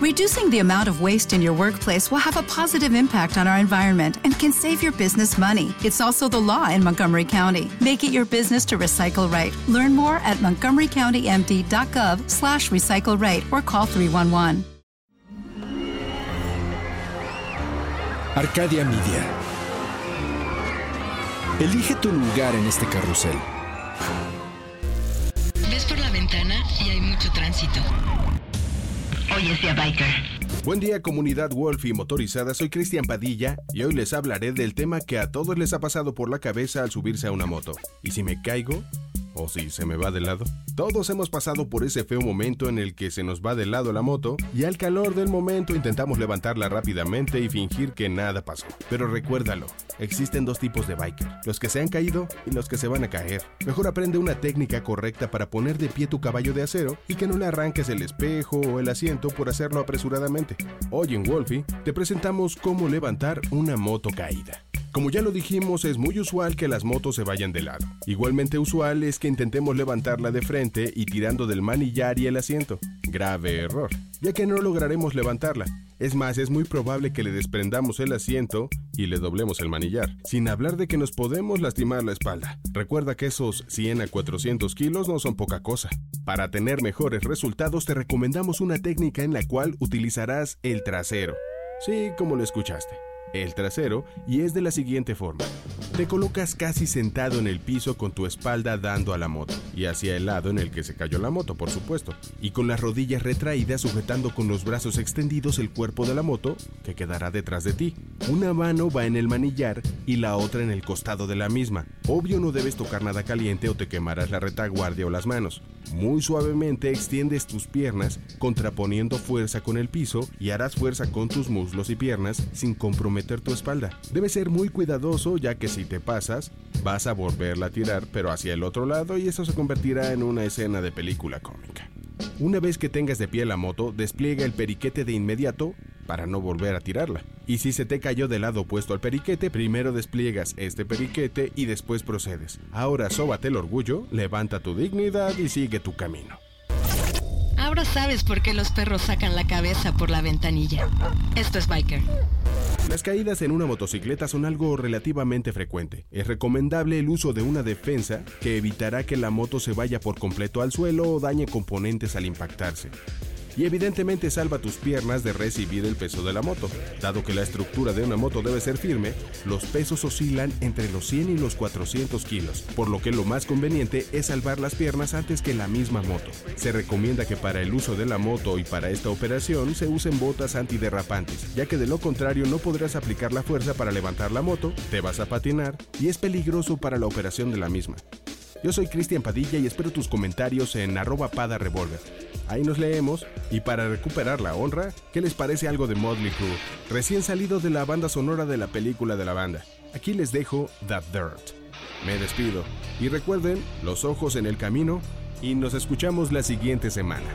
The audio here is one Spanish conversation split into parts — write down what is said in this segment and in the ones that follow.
Reducing the amount of waste in your workplace will have a positive impact on our environment and can save your business money. It's also the law in Montgomery County. Make it your business to recycle right. Learn more at montgomerycountymd.gov slash recycle right or call 311. Arcadia Media. Elige tu lugar en este carrusel. Ves por la ventana y hay mucho tránsito. Hoy es día biker. Buen día comunidad Wolf y motorizada, soy Cristian Padilla y hoy les hablaré del tema que a todos les ha pasado por la cabeza al subirse a una moto. ¿Y si me caigo? ¿O si se me va de lado? Todos hemos pasado por ese feo momento en el que se nos va de lado la moto y al calor del momento intentamos levantarla rápidamente y fingir que nada pasó. Pero recuérdalo, existen dos tipos de biker, los que se han caído y los que se van a caer. Mejor aprende una técnica correcta para poner de pie tu caballo de acero y que no le arranques el espejo o el asiento por hacerlo apresuradamente. Hoy en Wolfie te presentamos cómo levantar una moto caída. Como ya lo dijimos, es muy usual que las motos se vayan de lado. Igualmente usual es que intentemos levantarla de frente y tirando del manillar y el asiento. Grave error, ya que no lograremos levantarla. Es más, es muy probable que le desprendamos el asiento y le doblemos el manillar, sin hablar de que nos podemos lastimar la espalda. Recuerda que esos 100 a 400 kilos no son poca cosa. Para tener mejores resultados te recomendamos una técnica en la cual utilizarás el trasero. Sí, como lo escuchaste el trasero, y es de la siguiente forma. Te colocas casi sentado en el piso con tu espalda dando a la moto, y hacia el lado en el que se cayó la moto, por supuesto, y con las rodillas retraídas sujetando con los brazos extendidos el cuerpo de la moto, que quedará detrás de ti. Una mano va en el manillar y la otra en el costado de la misma. Obvio no debes tocar nada caliente o te quemarás la retaguardia o las manos. Muy suavemente extiendes tus piernas, contraponiendo fuerza con el piso y harás fuerza con tus muslos y piernas sin comprometer tu espalda. Debes ser muy cuidadoso ya que si te pasas, vas a volverla a tirar pero hacia el otro lado y eso se convertirá en una escena de película cómica. Una vez que tengas de pie la moto, despliega el periquete de inmediato para no volver a tirarla. Y si se te cayó del lado opuesto al periquete, primero despliegas este periquete y después procedes. Ahora sóbate el orgullo, levanta tu dignidad y sigue tu camino. Ahora sabes por qué los perros sacan la cabeza por la ventanilla. Esto es Biker. Las caídas en una motocicleta son algo relativamente frecuente. Es recomendable el uso de una defensa que evitará que la moto se vaya por completo al suelo o dañe componentes al impactarse y evidentemente salva tus piernas de recibir el peso de la moto. Dado que la estructura de una moto debe ser firme, los pesos oscilan entre los 100 y los 400 kilos, por lo que lo más conveniente es salvar las piernas antes que la misma moto. Se recomienda que para el uso de la moto y para esta operación se usen botas antiderrapantes, ya que de lo contrario no podrás aplicar la fuerza para levantar la moto, te vas a patinar y es peligroso para la operación de la misma. Yo soy Cristian Padilla y espero tus comentarios en arroba pada revolver. Ahí nos leemos y para recuperar la honra, ¿qué les parece algo de Motley Crue? Recién salido de la banda sonora de la película de la banda. Aquí les dejo The Dirt. Me despido y recuerden los ojos en el camino y nos escuchamos la siguiente semana.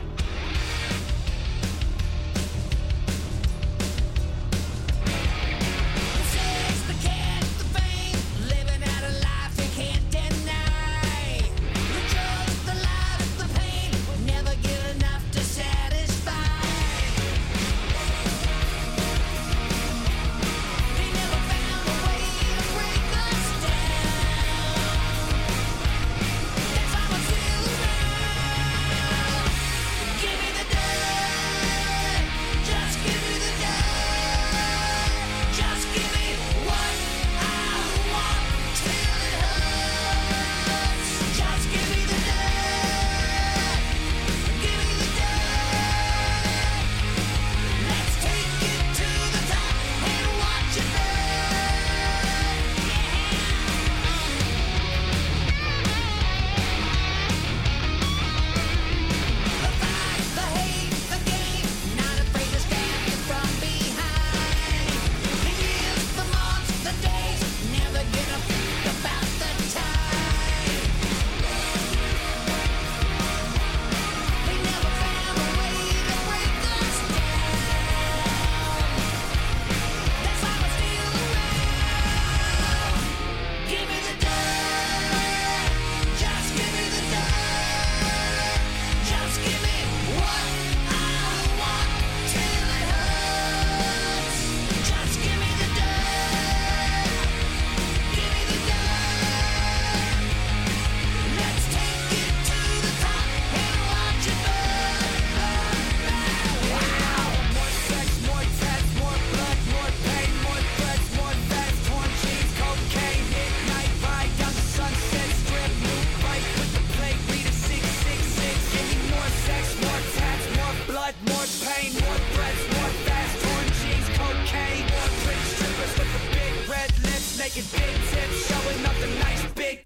Big tips, showing up the nice big.